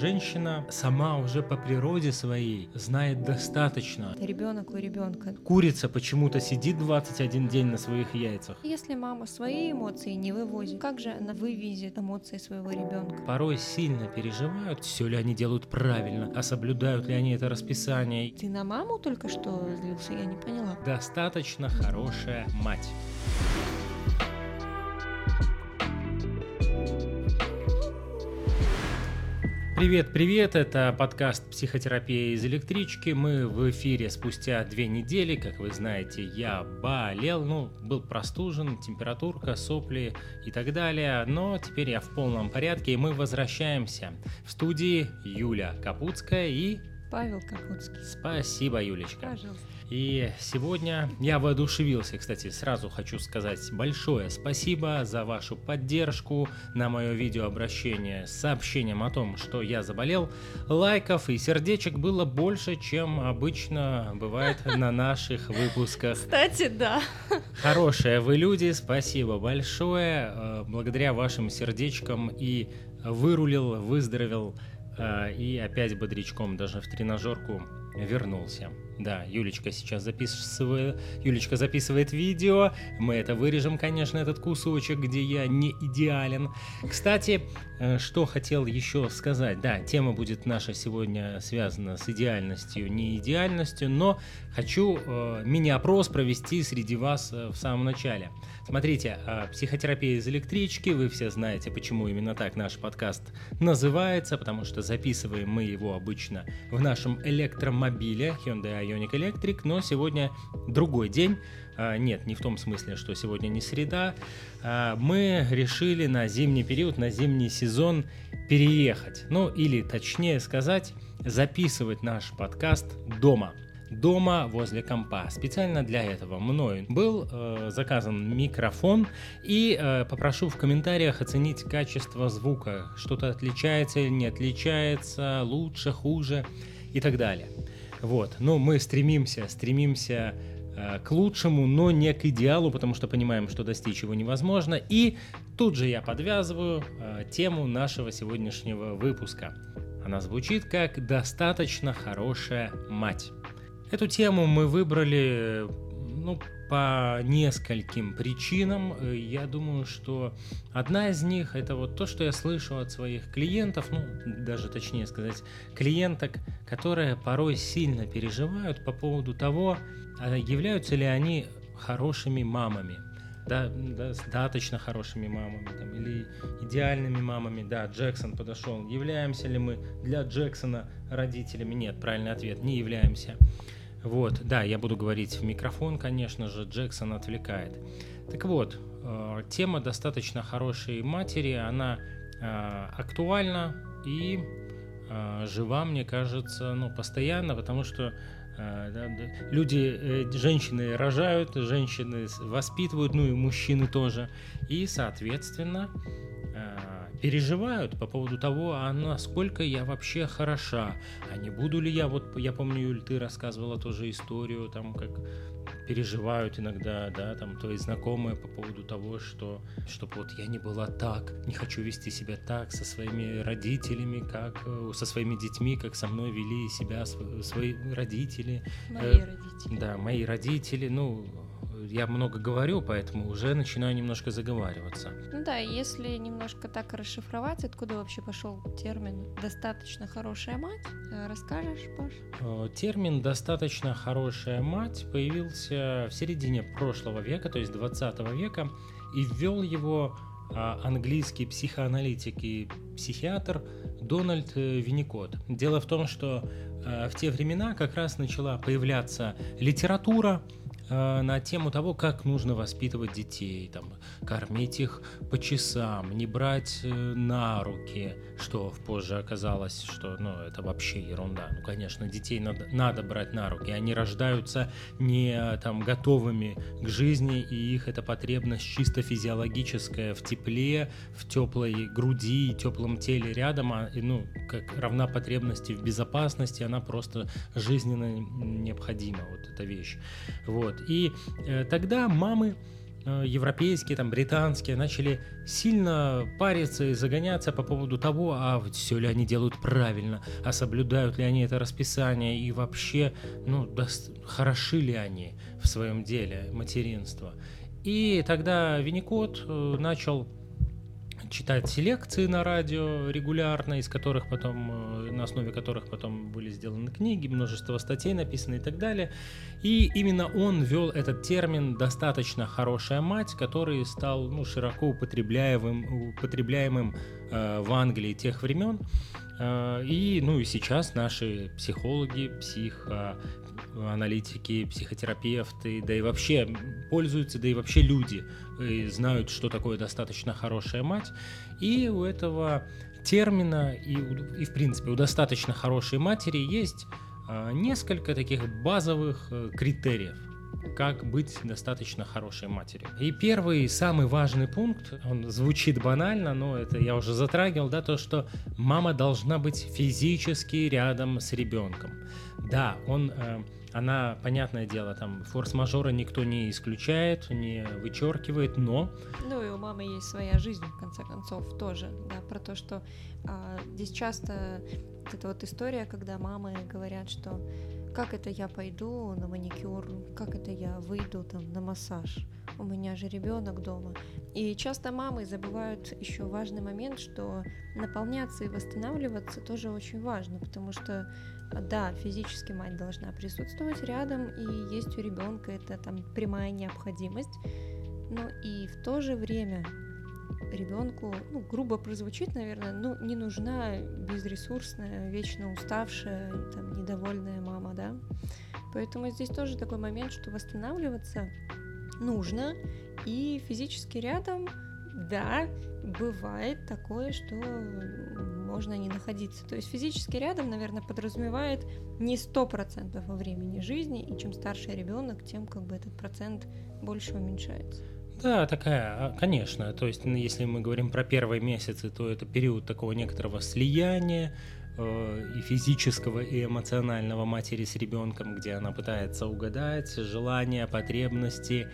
Женщина сама уже по природе своей знает достаточно. Ребенок у ребенка. Курица почему-то сидит 21 день на своих яйцах. Если мама свои эмоции не вывозит, как же она вывезет эмоции своего ребенка? Порой сильно переживают, все ли они делают правильно, а соблюдают ли они это расписание. Ты на маму только что злился, я не поняла. Достаточно хорошая мать. Привет, привет, это подкаст «Психотерапия из электрички». Мы в эфире спустя две недели, как вы знаете, я болел, ну, был простужен, температурка, сопли и так далее, но теперь я в полном порядке, и мы возвращаемся. В студии Юля Капутская и... Павел Капутский. Спасибо, Юлечка. Пожалуйста. И сегодня я воодушевился, кстати, сразу хочу сказать большое спасибо за вашу поддержку на мое видеообращение с сообщением о том, что я заболел. Лайков и сердечек было больше, чем обычно бывает на наших выпусках. Кстати, да. Хорошие вы люди, спасибо большое. Э, благодаря вашим сердечкам и вырулил, выздоровел э, и опять бодрячком даже в тренажерку вернулся. Да, Юлечка сейчас записывает, Юлечка записывает видео. Мы это вырежем, конечно, этот кусочек, где я не идеален. Кстати, э, что хотел еще сказать. Да, тема будет наша сегодня связана с идеальностью, не идеальностью, но хочу э, мини-опрос провести среди вас э, в самом начале. Смотрите, э, психотерапия из электрички, вы все знаете, почему именно так наш подкаст называется, потому что записываем мы его обычно в нашем электромобиле Hyundai Ioniq Electric, но сегодня другой день. А, нет, не в том смысле, что сегодня не среда. А, мы решили на зимний период, на зимний сезон переехать. Ну, или точнее сказать, записывать наш подкаст дома дома возле компа. Специально для этого мною был э, заказан микрофон и э, попрошу в комментариях оценить качество звука. Что-то отличается или не отличается, лучше, хуже и так далее. Вот. Но мы стремимся, стремимся э, к лучшему, но не к идеалу, потому что понимаем, что достичь его невозможно. И тут же я подвязываю э, тему нашего сегодняшнего выпуска. Она звучит как «достаточно хорошая мать». Эту тему мы выбрали ну, по нескольким причинам. Э, я думаю, что одна из них это вот то, что я слышу от своих клиентов, ну, даже точнее сказать, клиенток, которые порой сильно переживают по поводу того, а являются ли они хорошими мамами. Да, достаточно хорошими мамами там, или идеальными мамами. Да, Джексон подошел. Являемся ли мы для Джексона родителями? Нет, правильный ответ, не являемся. Вот, да, я буду говорить в микрофон, конечно же, Джексон отвлекает. Так вот, э, тема достаточно хорошей матери, она э, актуальна и э, жива, мне кажется, ну, постоянно, потому что люди, женщины рожают, женщины воспитывают, ну и мужчины тоже, и, соответственно, переживают по поводу того, а насколько я вообще хороша, а не буду ли я, вот я помню, Юль, ты рассказывала тоже историю, там, как переживают иногда, да, там, твои знакомые по поводу того, что, чтобы вот я не была так, не хочу вести себя так со своими родителями, как э, со своими детьми, как со мной вели себя свои родители. Мои э, родители. Да, мои родители, ну, я много говорю, поэтому уже начинаю немножко заговариваться. Ну да, если немножко так расшифровать, откуда вообще пошел термин «достаточно хорошая мать», э, расскажешь, Паш? Э, термин «достаточно хорошая мать» появился в середине прошлого века, то есть 20 века, и ввел его а, английский психоаналитик и психиатр Дональд э, Винникот. Дело в том, что в те времена как раз начала появляться литература, на тему того, как нужно воспитывать детей, там, кормить их по часам, не брать э, на руки, что позже оказалось, что ну, это вообще ерунда. Ну, конечно, детей надо, надо брать на руки, они рождаются не там, готовыми к жизни, и их эта потребность чисто физиологическая в тепле, в теплой груди и теплом теле рядом, а, ну, как равна потребности в безопасности, она просто жизненно необходима, вот эта вещь. Вот. Вот. И э, тогда мамы э, европейские, там, британские, начали сильно париться и загоняться по поводу того, а все ли они делают правильно, а соблюдают ли они это расписание и вообще, ну, да, хороши ли они в своем деле материнства. И тогда Винникот э, начал читать лекции на радио регулярно, из которых потом, э, на основе которых потом были сделаны книги, множество статей написано и так далее. И именно он ввел этот термин «достаточно хорошая мать», который стал ну, широко употребляемым, употребляемым э, в Англии тех времен. Э, и, ну и сейчас наши психологи, психо, аналитики, психотерапевты, да и вообще пользуются, да и вообще люди и знают, что такое достаточно хорошая мать. И у этого термина и, и в принципе у достаточно хорошей матери есть э, несколько таких базовых э, критериев как быть достаточно хорошей матерью. И первый, самый важный пункт, он звучит банально, но это я уже затрагивал, да, то, что мама должна быть физически рядом с ребенком. Да, он э, она, понятное дело, там форс-мажора никто не исключает, не вычеркивает, но... Ну и у мамы есть своя жизнь, в конце концов, тоже, да, про то, что а, здесь часто эта вот история, когда мамы говорят, что как это я пойду на маникюр, как это я выйду там на массаж, у меня же ребенок дома. И часто мамы забывают еще важный момент, что наполняться и восстанавливаться тоже очень важно, потому что да, физически мать должна присутствовать рядом, и есть у ребенка это там прямая необходимость, но и в то же время ребенку, ну, грубо прозвучит, наверное, ну, не нужна безресурсная, вечно уставшая, там, недовольная мама, да. Поэтому здесь тоже такой момент, что восстанавливаться нужно, и физически рядом, да, бывает такое, что можно не находиться. То есть физически рядом, наверное, подразумевает не сто процентов во времени жизни, и чем старше ребенок, тем как бы этот процент больше уменьшается. Да, такая, а, конечно. То есть, ну, если мы говорим про первые месяцы, то это период такого некоторого слияния, и физического, и эмоционального матери с ребенком, где она пытается угадать желания, потребности,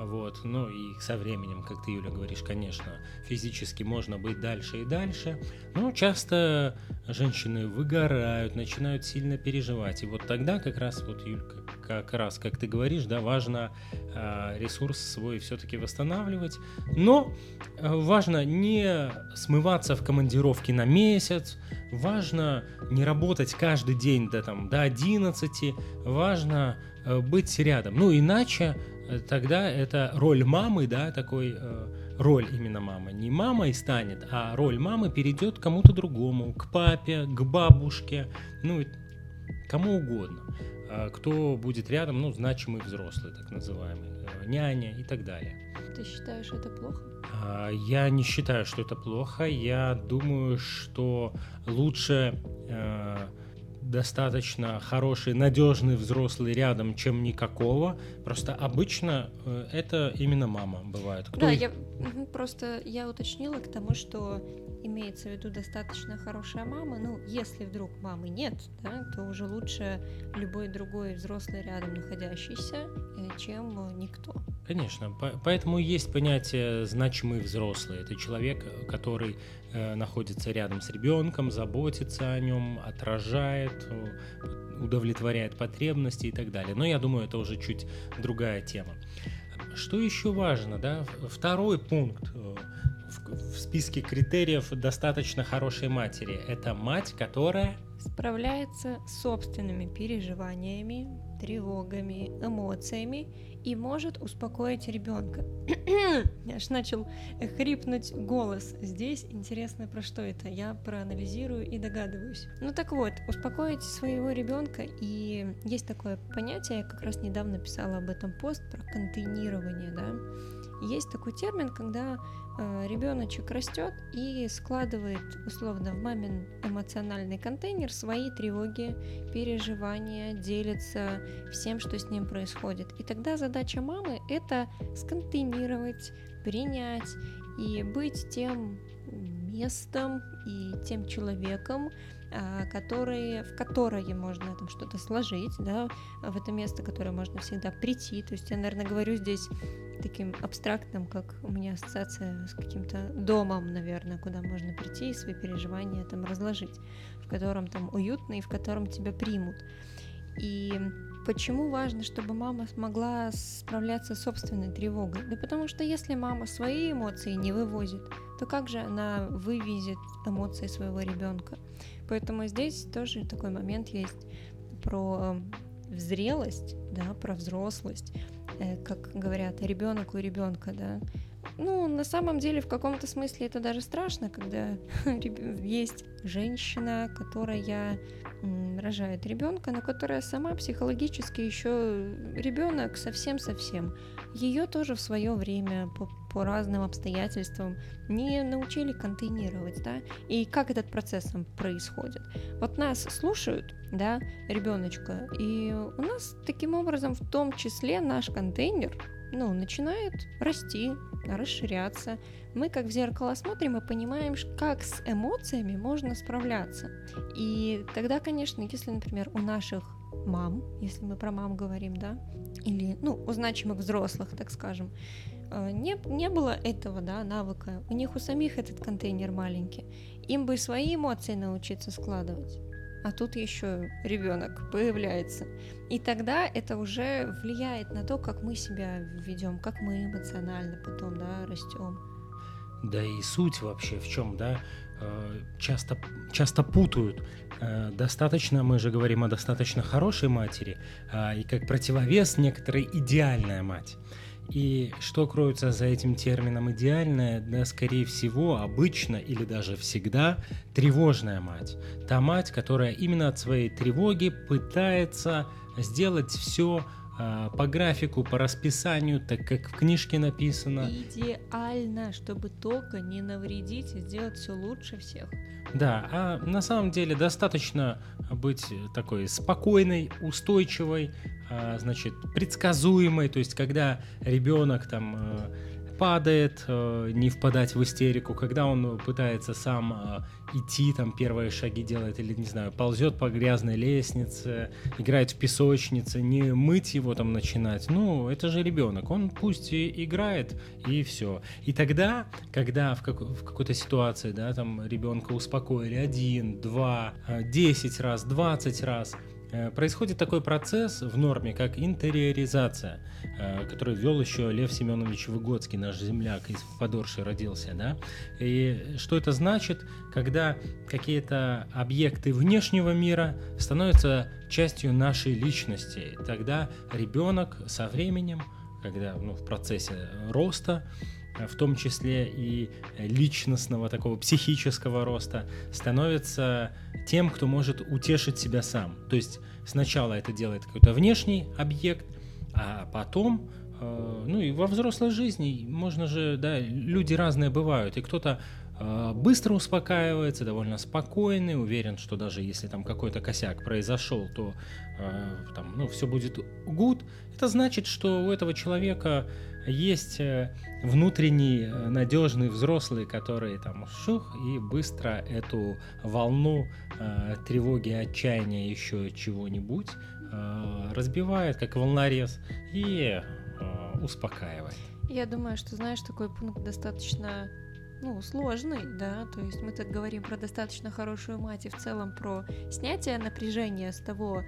вот, ну и со временем, как ты, Юля, говоришь, конечно, физически можно быть дальше и дальше, но часто женщины выгорают, начинают сильно переживать, и вот тогда как раз, вот, Юлька, как раз, как ты говоришь, да, важно э, ресурс свой все-таки восстанавливать, но э, важно не смываться в командировке на месяц, важно не работать каждый день до, там, до 11, важно э, быть рядом. Ну, иначе э, тогда это роль мамы, да, такой роль именно мамы. Не мамой станет, а роль мамы перейдет кому-то другому, к папе, к бабушке, ну, кому угодно. А кто будет рядом, ну, значимый взрослый, так называемый, э, няня и так далее. Ты считаешь это плохо? А, я не считаю, что это плохо. Я думаю, что лучше э, достаточно хороший, надежный взрослый рядом, чем никакого. Просто обычно э, это именно мама бывает. Кто... Да, я просто я уточнила к тому, что имеется в виду достаточно хорошая мама. Ну, если вдруг мамы нет, да, то уже лучше любой другой взрослый рядом находящийся, э, чем никто. Конечно, поэтому есть понятие значимый взрослый. Это человек, который э, находится рядом с ребенком, заботится о нем, отражает, удовлетворяет потребности и так далее. Но я думаю, это уже чуть другая тема. Что еще важно, да? Второй пункт в списке критериев достаточно хорошей матери. Это мать, которая справляется с собственными переживаниями, тревогами, эмоциями и может успокоить ребенка. Аж начал хрипнуть голос. Здесь интересно, про что это. Я проанализирую и догадываюсь. Ну так вот, успокоить своего ребенка. И есть такое понятие, я как раз недавно писала об этом пост про контейнирование, да. Есть такой термин, когда э, ребеночек растет и складывает условно в мамин эмоциональный контейнер свои тревоги, переживания, делится всем, что с ним происходит. И тогда задача мамы это сконтейнировать, принять и быть тем местом и тем человеком, а, который, в которое можно там что-то сложить, да, в это место, которое можно всегда прийти. То есть я, наверное, говорю здесь таким абстрактным, как у меня ассоциация с каким-то домом, наверное, куда можно прийти и свои переживания там разложить, в котором там уютно и в котором тебя примут. И почему важно, чтобы мама смогла справляться с собственной тревогой? Да потому что если мама свои эмоции не вывозит, то как же она вывезет эмоции своего ребенка? Поэтому здесь тоже такой момент есть про зрелость, да, про взрослость, э, как говорят, ребенок у ребенка, да. Ну, на самом деле, в каком-то смысле это даже страшно, когда есть женщина, которая рожает ребенка, но которая сама психологически еще ребенок совсем-совсем. Ее тоже в свое время по, по разным обстоятельствам не научили контейнировать, да, и как этот процесс там происходит. Вот нас слушают, да, ребеночка, и у нас таким образом в том числе наш контейнер ну, начинает расти, расширяться. Мы как в зеркало смотрим и понимаем, как с эмоциями можно справляться. И тогда, конечно, если, например, у наших мам, если мы про мам говорим, да, или, ну, у значимых взрослых, так скажем, э, не, не было этого, да, навыка. У них у самих этот контейнер маленький. Им бы свои эмоции научиться складывать а тут еще ребенок появляется. И тогда это уже влияет на то, как мы себя ведем, как мы эмоционально потом, да, растем. Да и суть вообще в чем, да, часто, часто путают. Э, достаточно, мы же говорим о достаточно хорошей матери, а, и как противовес некоторая идеальная мать. И что кроется за этим термином идеальная, да, скорее всего, обычно или даже всегда тревожная мать. Та мать, которая именно от своей тревоги пытается сделать все по графику, по расписанию, так как в книжке написано. Идеально, чтобы только не навредить и сделать все лучше всех. Да, а на самом деле достаточно быть такой спокойной, устойчивой, а, значит, предсказуемой, то есть когда ребенок там э, падает, э, не впадать в истерику, когда он пытается сам э, идти, там первые шаги делает или, не знаю, ползет по грязной лестнице, играет в песочнице, не мыть его там начинать. Ну, это же ребенок, он пусть и играет, и все. И тогда, когда в, как, в какой-то ситуации, да, там ребенка успокоили один, два, десять раз, двадцать раз, Э, происходит такой процесс в норме, как интериоризация, э, который вел еще Лев Семенович Выгодский, наш земляк из Подорши родился, да. И что это значит, когда какие-то объекты внешнего мира становятся частью нашей личности, тогда ребенок со временем, когда ну, в процессе роста, в том числе и личностного такого психического роста, становится тем, кто может утешить себя сам. То есть сначала это делает какой-то внешний объект, а потом, э, ну и во взрослой жизни можно же, да, люди разные бывают, и кто-то э, быстро успокаивается, довольно спокойный, уверен, что даже если там какой-то косяк произошел, то э, там, ну, все будет good. Это значит, что у этого человека есть э, внутренний э, надежный взрослый, который там шух и быстро эту волну э, тревоги, отчаяния, еще чего-нибудь э, разбивает, как волнорез, и э, успокаивает. Я думаю, что, знаешь, такой пункт достаточно ну, сложный, да, то есть мы так говорим про достаточно хорошую мать и в целом про снятие напряжения с того,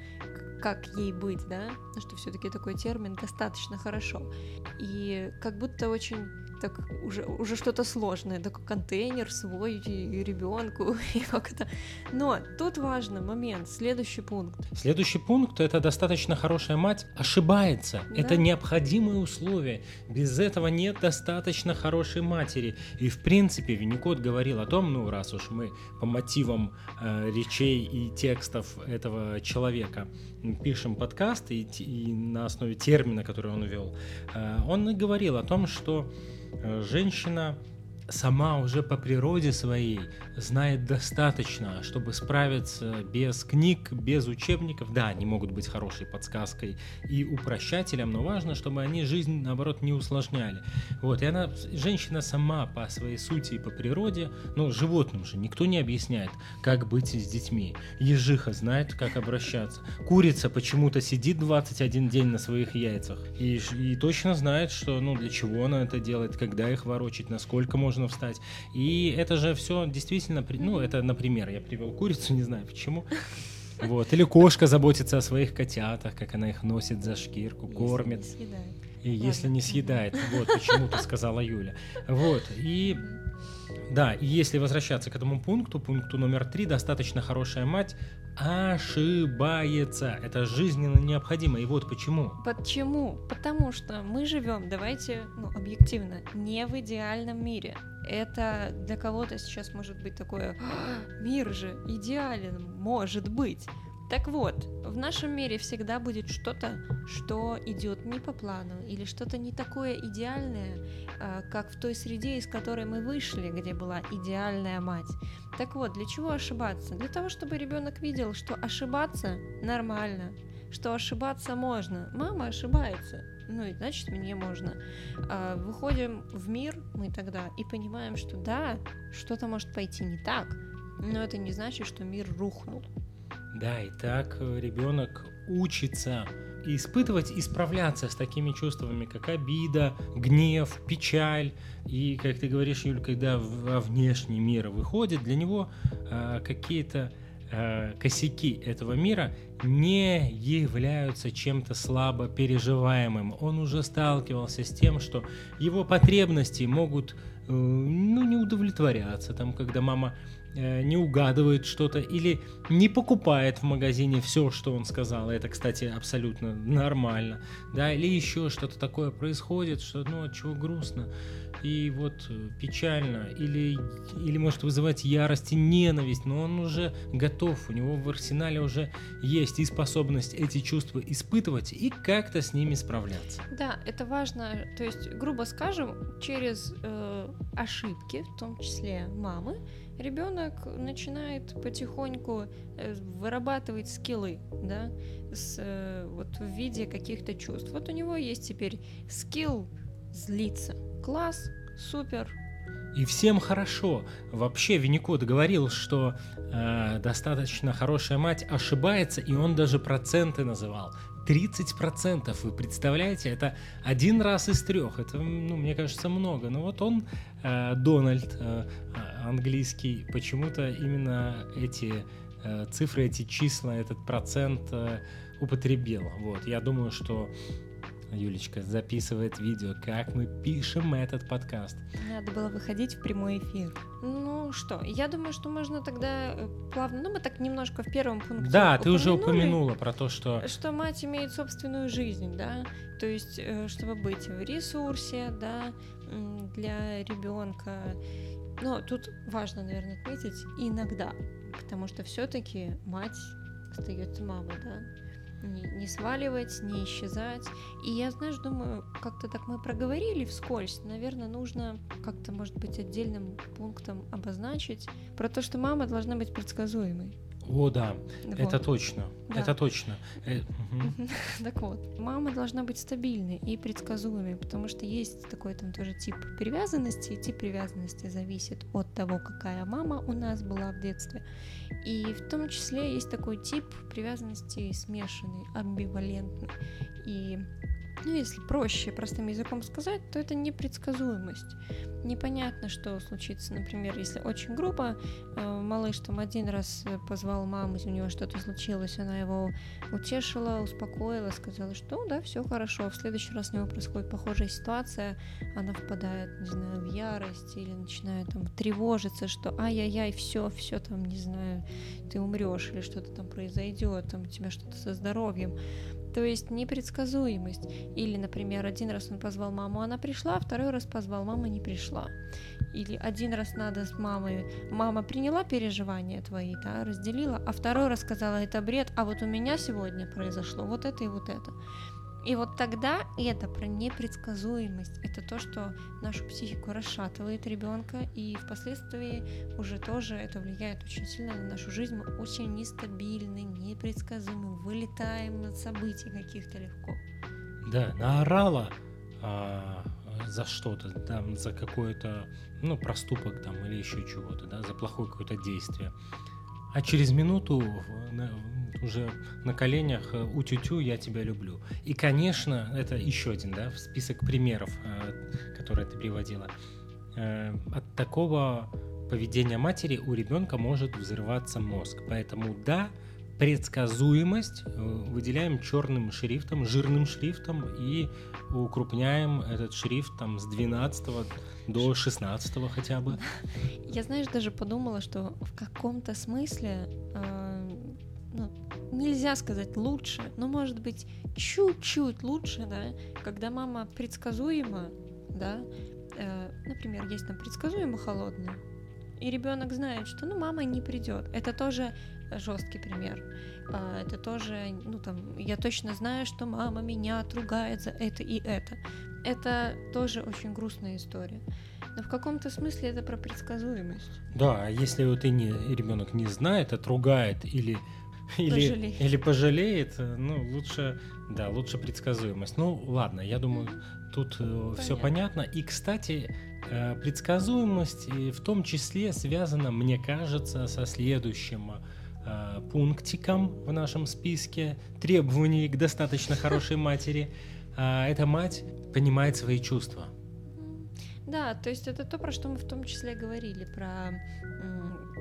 как ей быть, да, что все-таки такой термин достаточно хорошо. И как будто очень так уже, уже что-то сложное, такой контейнер свой ребенку, и как это. Но тут важный момент, следующий пункт. Следующий пункт это достаточно хорошая мать ошибается. Да? Это необходимое условие. Без этого нет достаточно хорошей матери. И в принципе Винникот говорил о том, ну раз уж мы по мотивам э, речей и текстов этого человека пишем подкаст и, и на основе термина, который он ввел, э, он и говорил о том, что женщина сама уже по природе своей знает достаточно, чтобы справиться без книг, без учебников. Да, они могут быть хорошей подсказкой и упрощателем, но важно, чтобы они жизнь, наоборот, не усложняли. Вот, и она, женщина сама по своей сути и по природе, ну, животным же никто не объясняет, как быть с детьми. Ежиха знает, как обращаться. Курица почему-то сидит 21 день на своих яйцах и, и точно знает, что, ну, для чего она это делает, когда их ворочить, насколько можно встать. И это же все действительно, ну, это, например, я привел курицу, не знаю почему. Вот. Или кошка заботится о своих котятах, как она их носит за шкирку, если кормит. Не съедает. И Ладно. если не съедает. Вот почему-то сказала Юля. Вот. И да, и если возвращаться к этому пункту, пункту номер три, достаточно хорошая мать ошибается. Это жизненно необходимо. И вот почему. Почему? Потому что мы живем, давайте, ну, объективно, не в идеальном мире. Это для кого-то сейчас может быть такое, «А, мир же идеален, может быть. Так вот, в нашем мире всегда будет что-то, что идет не по плану, или что-то не такое идеальное, а, как в той среде, из которой мы вышли, где была идеальная мать. Так вот, для чего ошибаться? Для того, чтобы ребенок видел, что ошибаться нормально, что ошибаться можно. Мама ошибается, ну и значит мне можно. А, выходим в мир мы тогда и понимаем, что да, что-то может пойти не так, но это не значит, что мир рухнул. Да, и так э, ребенок учится испытывать и справляться с такими чувствами, как обида, гнев, печаль. И, как ты говоришь, Юль, когда во внешний мир выходит, для него э, какие-то э, косяки этого мира не являются чем-то слабо переживаемым. Он уже сталкивался с тем, что его потребности могут э, ну, не удовлетворяться. Там, когда мама не угадывает что-то или не покупает в магазине все, что он сказал. Это, кстати, абсолютно нормально. Да, или еще что-то такое происходит, что, ну, от чего грустно и вот э, печально, или, или может вызывать ярость и ненависть, но он уже готов, у него в арсенале уже есть и способность эти чувства испытывать и как-то с ними справляться. Да, это важно, то есть, грубо скажем, через э, ошибки, в том числе мамы, ребенок начинает потихоньку э, вырабатывать скиллы, да, с, э, вот в виде каких-то чувств. Вот у него есть теперь скилл злиться. Класс, супер, и всем хорошо. Вообще Винникот говорил, что э, достаточно хорошая мать ошибается, и он даже проценты называл. 30%, вы представляете, это один раз из трех, это, ну, мне кажется, много. Но вот он, э, Дональд э, английский, почему-то именно эти э, цифры, эти числа, этот процент э, употребил. Вот, я думаю, что Юлечка записывает видео, как мы пишем этот подкаст. Надо было выходить в прямой эфир. Ну что, я думаю, что можно тогда э, плавно, ну мы так немножко в первом пункте Да, ты уже упомянула про то, что... Что мать имеет собственную жизнь, да, то есть э, чтобы быть в ресурсе, да, для ребенка. Но тут важно, наверное, отметить иногда, потому что все-таки мать остается мамой, да не, не сваливать, не исчезать. И я, знаешь, думаю, как-то так мы проговорили вскользь. Наверное, нужно как-то, может быть, отдельным пунктом обозначить про то, что мама должна быть предсказуемой. О, да, вот. это точно, да. это точно. Э, так вот, мама должна быть стабильной и предсказуемой, потому что есть такой там тоже тип привязанности, и тип привязанности зависит от того, какая мама у нас была в детстве. И в том числе есть такой тип привязанности смешанный, амбивалентный. И ну, если проще, простым языком сказать, то это непредсказуемость. Непонятно, что случится. Например, если очень грубо, э, малыш там один раз позвал маму, у него что-то случилось, она его утешила, успокоила, сказала, что да, все хорошо. В следующий раз у него происходит похожая ситуация, она впадает, не знаю, в ярость или начинает там тревожиться, что ай-яй-яй, все, все там, не знаю, ты умрешь или что-то там произойдет, там у тебя что-то со здоровьем. То есть непредсказуемость. Или, например, один раз он позвал маму, она пришла, второй раз позвал, мама не пришла. Или один раз надо с мамой, мама приняла переживания твои, да, разделила, а второй раз сказала, это бред, а вот у меня сегодня произошло вот это и вот это. И вот тогда это про непредсказуемость. Это то, что нашу психику расшатывает ребенка, и впоследствии уже тоже это влияет очень сильно на нашу жизнь. Мы очень нестабильны, непредсказуемы, вылетаем над событий каких-то легко. Да, наорала а, за что-то, там, за какой-то, ну, проступок там или еще чего-то, да, за плохое какое-то действие. А через минуту уже на коленях э, у тютю я тебя люблю. И, конечно, это еще один, да, список примеров, э, которые ты приводила. Э, от такого поведения матери у ребенка может взрываться мозг. Поэтому да, предсказуемость выделяем черным шрифтом, жирным шрифтом и укрупняем этот шрифт там с 12 до 16 хотя бы. Я, знаешь, даже подумала, что в каком-то смысле э, ну, нельзя сказать лучше, но может быть чуть-чуть лучше, да, когда мама предсказуема, да, э, например, есть там предсказуемо холодная, и ребенок знает, что ну мама не придет. Это тоже жесткий пример. А, это тоже, ну там, я точно знаю, что мама меня отругает за это и это. Это тоже очень грустная история. Но в каком-то смысле это про предсказуемость. Да, а если вот и не, ребенок не знает, отругает или или, пожалеет. или пожалеет, ну, лучше, да, лучше предсказуемость. Ну, ладно, я думаю, тут э, все понятно. И, кстати, э, предсказуемость в том числе связана, мне кажется, со следующим пунктиком в нашем списке требований к достаточно хорошей матери. А, эта мать понимает свои чувства. Да, то есть это то, про что мы в том числе говорили, про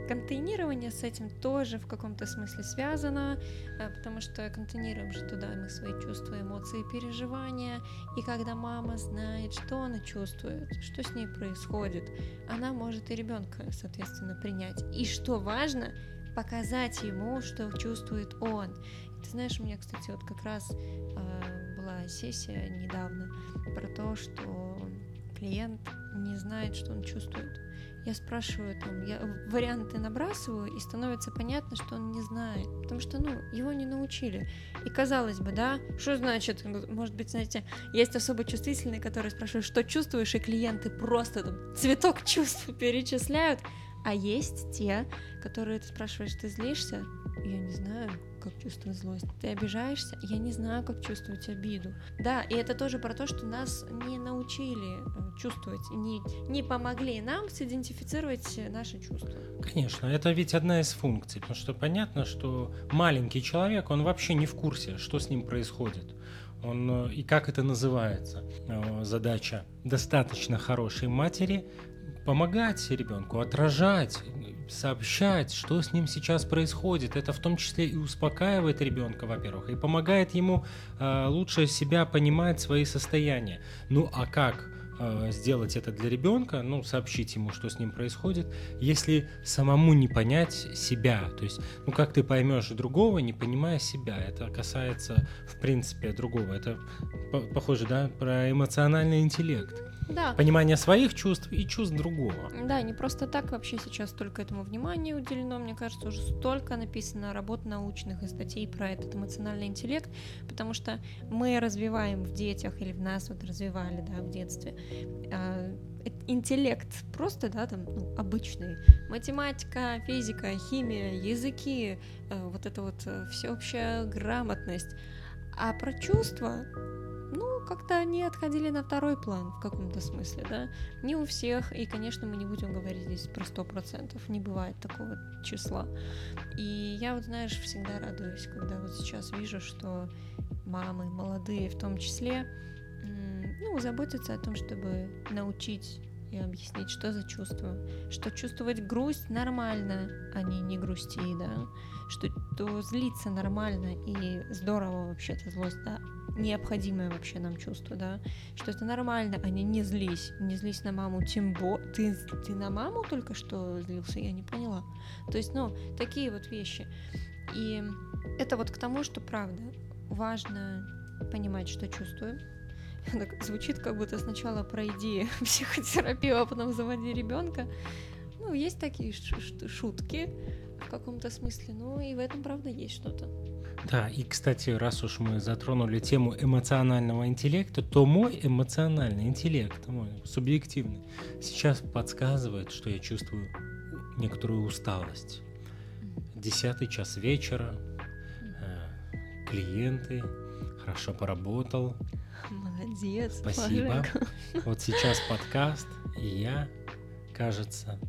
контейнирование с этим тоже в каком-то смысле связано, э, потому что контейнируем же туда мы свои чувства, эмоции, переживания, и когда мама знает, что она чувствует, что с ней происходит, она может и ребенка, соответственно, принять. И что важно, показать ему, что чувствует он. Ты знаешь, у меня, кстати, вот как раз э, была сессия недавно про то, что клиент не знает, что он чувствует. Я спрашиваю там, я варианты набрасываю, и становится понятно, что он не знает, потому что, ну, его не научили. И казалось бы, да, что значит, может быть, знаете, есть особо чувствительные, которые спрашивают, что чувствуешь, и клиенты просто там цветок чувств перечисляют, а есть те, которые ты спрашиваешь, ты злишься? Я не знаю, как чувствовать злость. Ты обижаешься? Я не знаю, как чувствовать обиду. Да, и это тоже про то, что нас не научили э, чувствовать, не, не помогли нам сидентифицировать наши чувства. Конечно, это ведь одна из функций, потому что понятно, что маленький человек, он вообще не в курсе, что с ним происходит. Он, э, и как это называется? Э, задача достаточно хорошей матери помогать ребенку, отражать, сообщать, что с ним сейчас происходит. Это в том числе и успокаивает ребенка, во-первых, и помогает ему э, лучше себя понимать свои состояния. Ну а как э, сделать это для ребенка, ну, сообщить ему, что с ним происходит, если самому не понять себя. То есть, ну, как ты поймешь другого, не понимая себя. Это касается, в принципе, другого. Это похоже, да, про эмоциональный интеллект. Да. Понимание своих чувств и чувств другого. Да, не просто так вообще сейчас столько этому внимания уделено. Мне кажется, уже столько написано работ научных и статей про этот эмоциональный интеллект, потому что мы развиваем в детях или в нас вот развивали, да, в детстве э, интеллект просто, да, там, ну, обычный. Математика, физика, химия, языки, э, вот это вот э, всеобщая грамотность. А про чувства как-то они отходили на второй план в каком-то смысле, да. Не у всех, и, конечно, мы не будем говорить здесь про сто процентов, не бывает такого числа. И я вот, знаешь, всегда радуюсь, когда вот сейчас вижу, что мамы, молодые в том числе, ну, заботятся о том, чтобы научить и объяснить, что за чувство. Что чувствовать грусть нормально, а не не грусти, да. Что то злиться нормально и здорово вообще-то злость, да необходимое вообще нам чувство, да, что это нормально, а не не злись, не злись на маму, тем более, ты, ты на маму только что злился, я не поняла. То есть, ну, такие вот вещи. И это вот к тому, что правда, важно понимать, что чувствую. Звучит как будто сначала пройди психотерапию, а потом заводи ребенка. Ну, есть такие шутки, в каком-то смысле. Ну и в этом, правда, есть что-то. Да, и, кстати, раз уж мы затронули тему эмоционального интеллекта, то мой эмоциональный интеллект, мой субъективный, сейчас подсказывает, что я чувствую некоторую усталость. Десятый час вечера, э, клиенты, хорошо поработал. Молодец. Спасибо. Пожалуйста. Вот сейчас подкаст, и я, кажется,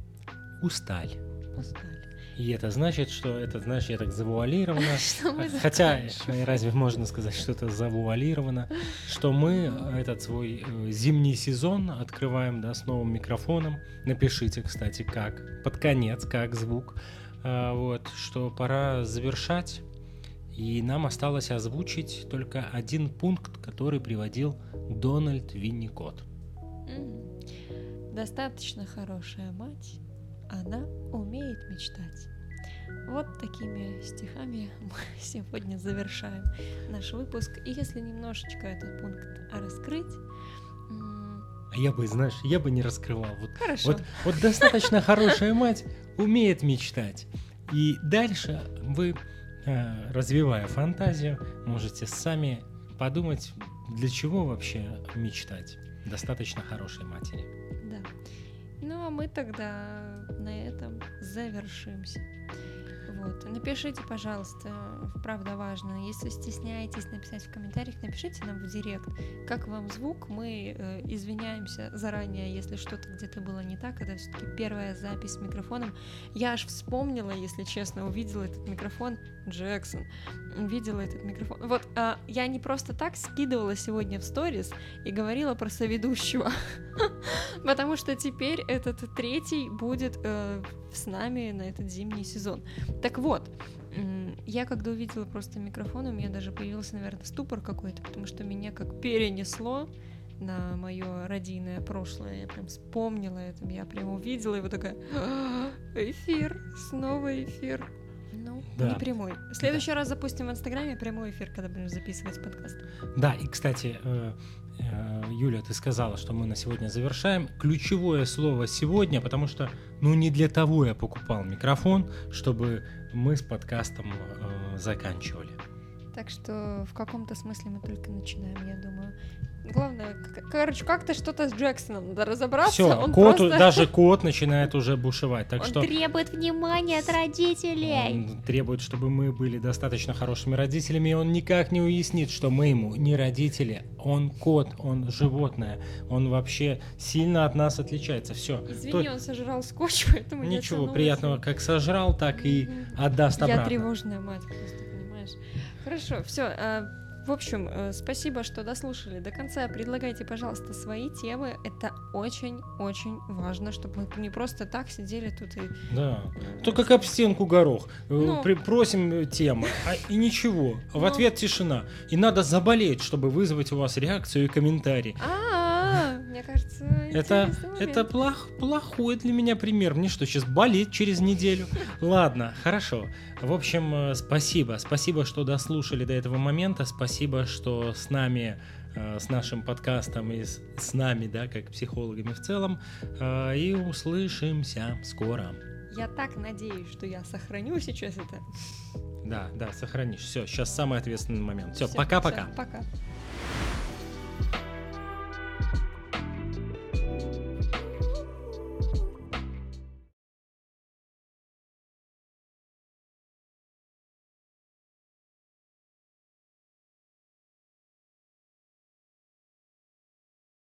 усталь. Устали. И это значит, что это, знаешь, я так завуалировано. Хотя, э, разве можно сказать, что это завуалировано? Что мы этот свой э, зимний сезон открываем, да, с новым микрофоном. Напишите, кстати, как, под конец, как звук. А, Вот, что пора завершать. И нам осталось озвучить только один пункт, который приводил Дональд Винникот. Достаточно хорошая мать, она умеет мечтать. Вот такими стихами мы сегодня завершаем наш выпуск. И если немножечко этот пункт раскрыть, А я бы, знаешь, я бы не раскрывал. Вот хорошо. Вот, вот достаточно хорошая мать умеет мечтать. И дальше вы, э, развивая фантазию, можете сами подумать, для чего вообще мечтать достаточно хорошей матери. Да. Ну а мы тогда на этом завершимся. Вот. Напишите, пожалуйста, правда важно, если стесняетесь написать в комментариях, напишите нам в директ, как вам звук. Мы э, извиняемся заранее, если что-то где-то было не так. Это все-таки первая запись с микрофоном. Я аж вспомнила, если честно, увидела этот микрофон Джексон. Увидела этот микрофон. Вот а, я не просто так скидывала сегодня в сторис и говорила про соведущего. Потому что теперь этот третий будет э, с нами на этот зимний сезон. Так вот, я когда увидела просто микрофон, у меня даже появился, наверное, ступор какой-то, потому что меня как перенесло на мое родийное прошлое. Я прям вспомнила это, я прям увидела его такая «А, эфир, снова эфир. Ну, Да. не прямой. В следующий раз запустим в Инстаграме прямой эфир, когда будем записывать подкаст. Да, и, кстати, э, Юля, ты сказала, что мы на сегодня завершаем. Ключевое слово сегодня, потому что, ну, не для того я покупал микрофон, чтобы мы с подкастом э, заканчивали. Так что в каком-то смысле мы только начинаем, я думаю. Главное, короче, как-то что-то с Джексоном надо разобраться. Все, он кот, просто... даже кот начинает уже бушевать. Так он что требует внимания от родителей. Он требует, чтобы мы были достаточно хорошими родителями, и он никак не уяснит, что мы ему не родители, он кот, он животное, он вообще сильно от нас отличается. Все. Извини, он сожрал скотч, поэтому не Ничего приятного, как сожрал, так и отдаст обратно. Я тревожная мать, просто понимаешь. Хорошо, все. В общем, э, спасибо, что дослушали до конца. Предлагайте, пожалуйста, свои темы. Это очень-очень важно, чтобы мы не просто так сидели тут и... Да. То как об стенку горох. Э, Ну. при- Просим э, темы, а и ничего. В Ну. ответ тишина. И надо заболеть, чтобы вызвать у вас реакцию и комментарий. А, мне кажется, Это, это плох, плохой для меня пример. Мне что, сейчас болеть через неделю? Ладно, хорошо. В общем, э, спасибо. Спасибо, что дослушали до этого момента. Спасибо, что с нами, э, с нашим подкастом и с, с нами, да, как психологами в целом. Э, И услышимся скоро. Я так надеюсь, что я сохраню сейчас это. Да, да, сохранишь. Все, сейчас самый ответственный момент. Все, пока-пока. всё, пока.